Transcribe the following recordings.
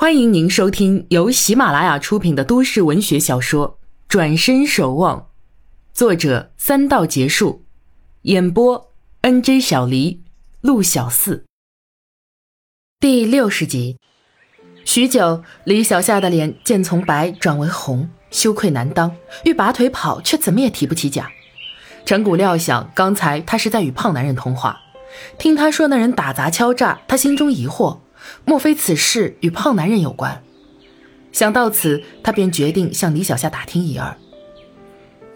欢迎您收听由喜马拉雅出品的都市文学小说《转身守望》，作者三道结束，演播 N J 小黎、陆小四。第六十集，许久，李小夏的脸渐从白转为红，羞愧难当，欲拔腿跑，却怎么也提不起脚。陈谷料想，刚才他是在与胖男人通话，听他说那人打砸敲诈，他心中疑惑。莫非此事与胖男人有关？想到此，他便决定向李小夏打听一二。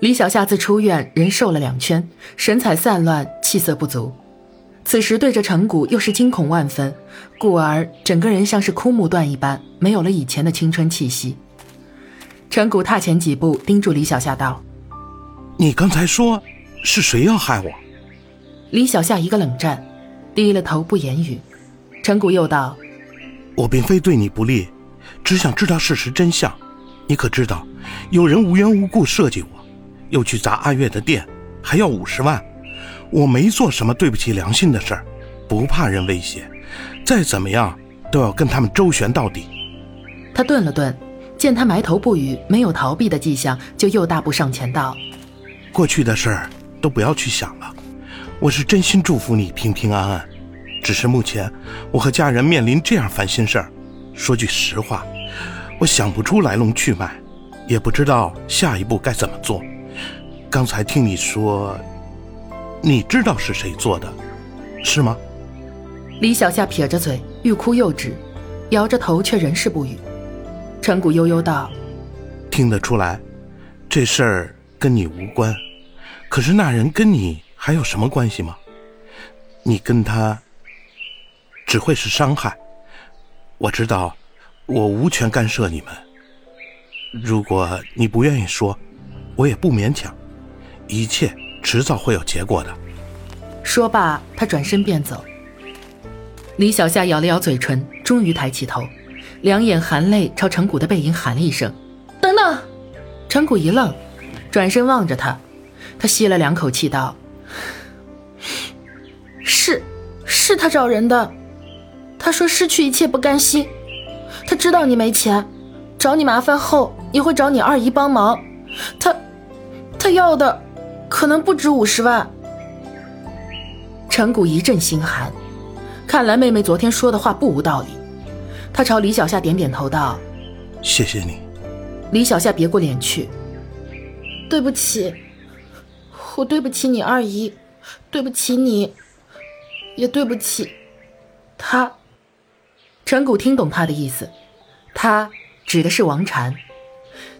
李小夏自出院，人瘦了两圈，神采散乱，气色不足。此时对着陈谷，又是惊恐万分，故而整个人像是枯木断一般，没有了以前的青春气息。陈谷踏前几步，叮嘱李小夏道：“你刚才说是谁要害我？”李小夏一个冷战，低了头不言语。陈谷又道。我并非对你不利，只想知道事实真相。你可知道，有人无缘无故设计我，又去砸阿月的店，还要五十万。我没做什么对不起良心的事儿，不怕人威胁，再怎么样都要跟他们周旋到底。他顿了顿，见他埋头不语，没有逃避的迹象，就又大步上前道：“过去的事儿都不要去想了，我是真心祝福你平平安安。”只是目前，我和家人面临这样烦心事儿。说句实话，我想不出来龙去脉，也不知道下一步该怎么做。刚才听你说，你知道是谁做的，是吗？李小夏撇着嘴，欲哭又止，摇着头却仍是不语。陈谷悠悠道：“听得出来，这事儿跟你无关。可是那人跟你还有什么关系吗？你跟他……”只会是伤害。我知道，我无权干涉你们。如果你不愿意说，我也不勉强。一切迟早会有结果的。说罢，他转身便走。李小夏咬了咬嘴唇，终于抬起头，两眼含泪朝陈谷的背影喊了一声：“等等！”陈谷一愣，转身望着他，他吸了两口气道：“是，是他找人的。”他说失去一切不甘心，他知道你没钱，找你麻烦后也会找你二姨帮忙。他，他要的可能不止五十万。陈谷一阵心寒，看来妹妹昨天说的话不无道理。他朝李小夏点点头道：“谢谢你。”李小夏别过脸去：“对不起，我对不起你二姨，对不起你，也对不起他。”陈谷听懂他的意思，他指的是王禅。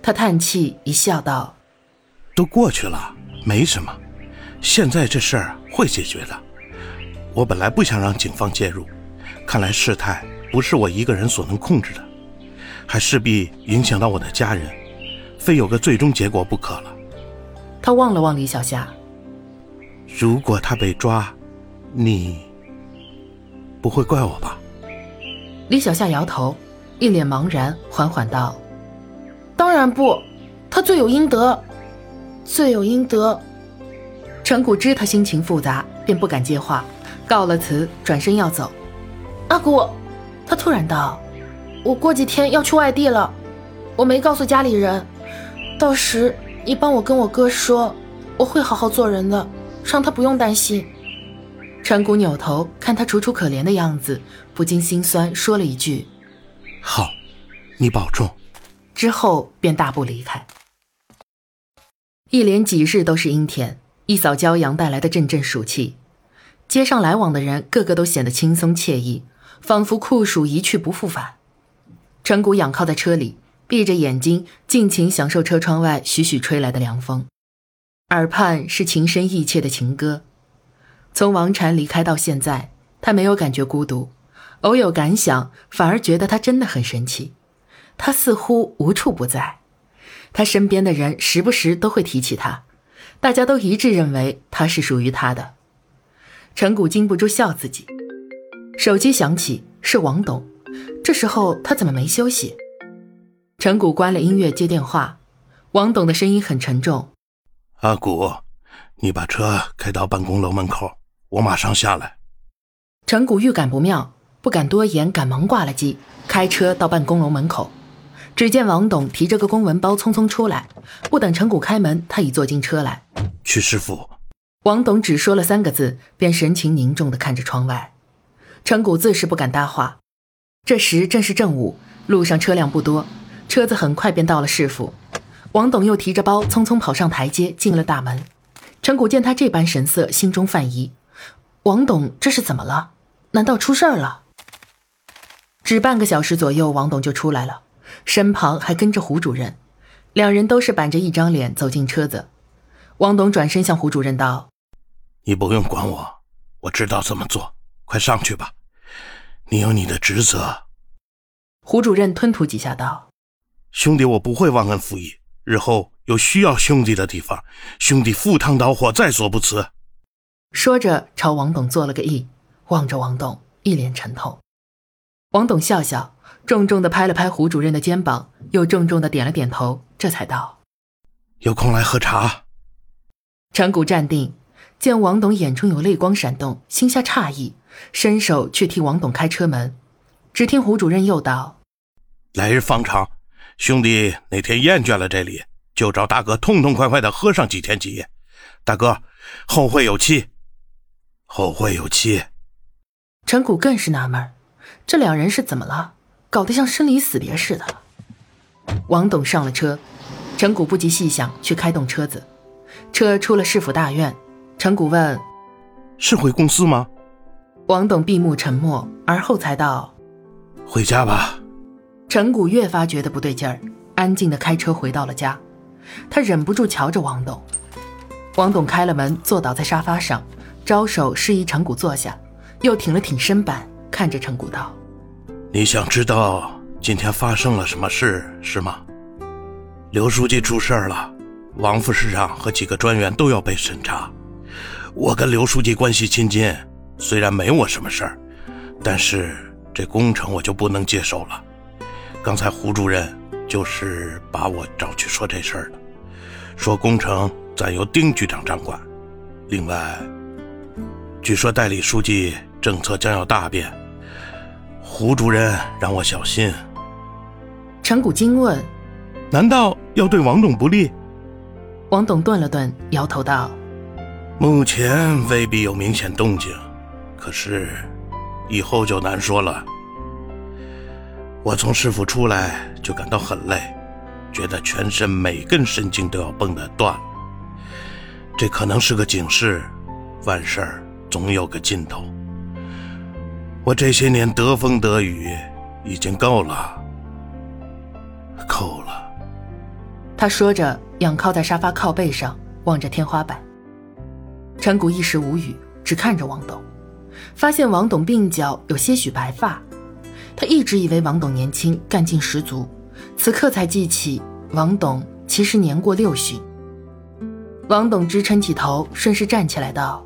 他叹气一笑，道：“都过去了，没什么。现在这事儿会解决的。我本来不想让警方介入，看来事态不是我一个人所能控制的，还势必影响到我的家人，非有个最终结果不可了。”他望了望李小夏：“如果他被抓，你不会怪我吧？”李小夏摇头，一脸茫然，缓缓道：“当然不，他罪有应得，罪有应得。”陈谷知他心情复杂，便不敢接话，告了辞，转身要走。阿谷，他突然道：“我过几天要去外地了，我没告诉家里人，到时你帮我跟我哥说，我会好好做人的，让他不用担心。”陈谷扭头看他楚楚可怜的样子，不禁心酸，说了一句：“好，你保重。”之后便大步离开。一连几日都是阴天，一扫骄阳带来的阵阵暑气，街上来往的人个个都显得轻松惬意，仿佛酷暑一去不复返。陈谷仰靠在车里，闭着眼睛，尽情享受车窗外徐徐吹来的凉风，耳畔是情深意切的情歌。从王禅离开到现在，他没有感觉孤独，偶有感想，反而觉得他真的很神奇。他似乎无处不在，他身边的人时不时都会提起他，大家都一致认为他是属于他的。陈谷禁不住笑自己。手机响起，是王董。这时候他怎么没休息？陈谷关了音乐接电话，王董的声音很沉重：“阿谷，你把车开到办公楼门口。”我马上下来。陈谷预感不妙，不敢多言，赶忙挂了机，开车到办公楼门口，只见王董提着个公文包匆匆出来，不等陈谷开门，他已坐进车来。曲师傅，王董只说了三个字，便神情凝重地看着窗外。陈谷自是不敢搭话。这时正是正午，路上车辆不多，车子很快便到了市府。王董又提着包匆匆跑上台阶，进了大门。陈谷见他这般神色，心中犯疑：王董这是怎么了？难道出事儿了？只半个小时左右，王董就出来了，身旁还跟着胡主任，两人都是板着一张脸走进车子。王董转身向胡主任道：“你不用管我，我知道怎么做，快上去吧。你有你的职责。”胡主任吞吐几下道：“兄弟，我不会忘恩负义。日后有需要兄弟的地方，兄弟赴汤蹈火在所不辞。”说着朝王董做了个揖，望着王董，一脸沉痛。王董笑笑，重重的拍了拍胡主任的肩膀，又重重的点了点头，这才道：“有空来喝茶。”陈谷站定，见王董眼中有泪光闪动，心下诧异，伸手去替王董开车门。只听胡主任又道：“来日方长，兄弟哪天厌倦了这里，就找大哥痛痛快快的喝上几天几夜。大哥，后会有期，后会有期。”陈谷更是纳闷，这两人是怎么了？搞得像生离死别似的。王董上了车，陈谷不及细想，去开动车子。车出了市府大院，陈谷问：“是回公司吗？”王董闭目沉默，而后才道：“回家吧。”陈谷越发觉得不对劲儿，安静的开车回到了家。他忍不住瞧着王董。王董开了门，坐倒在沙发上，招手示意陈谷坐下，又挺了挺身板，看着陈谷道：“你想知道今天发生了什么事是吗？刘书记出事了。”王副市长和几个专员都要被审查。我跟刘书记关系亲近，虽然没我什么事儿，但是这工程我就不能接手了。刚才胡主任就是把我找去说这事儿的，说工程暂由丁局长掌管。另外，据说代理书记政策将要大变，胡主任让我小心。陈谷惊问：“难道要对王董不利？”王董顿了顿，摇头道：“目前未必有明显动静，可是以后就难说了。我从市府出来就感到很累，觉得全身每根神经都要绷得断了。这可能是个警示，万事总有个尽头。我这些年得风得雨已经够了，够了。”他说着，仰靠在沙发靠背上，望着天花板。陈谷一时无语，只看着王董，发现王董鬓角有些许白发。他一直以为王董年轻，干劲十足，此刻才记起王董其实年过六旬。王董支撑起头，顺势站起来道：“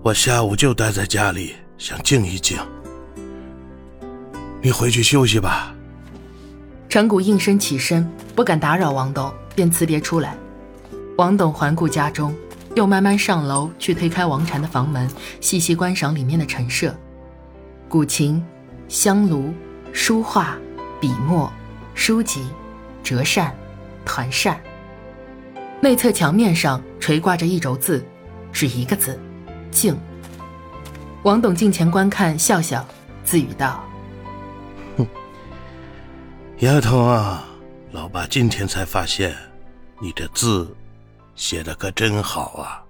我下午就待在家里，想静一静。你回去休息吧。”陈谷应声起身，不敢打扰王董，便辞别出来。王董环顾家中，又慢慢上楼去推开王禅的房门，细细观赏里面的陈设：古琴、香炉、书画、笔墨、书籍、折扇、团扇。内侧墙面上垂挂着一轴字，只一个字：静。王董近前观看，笑笑，自语道。哼丫头啊，老爸今天才发现，你这字写的可真好啊。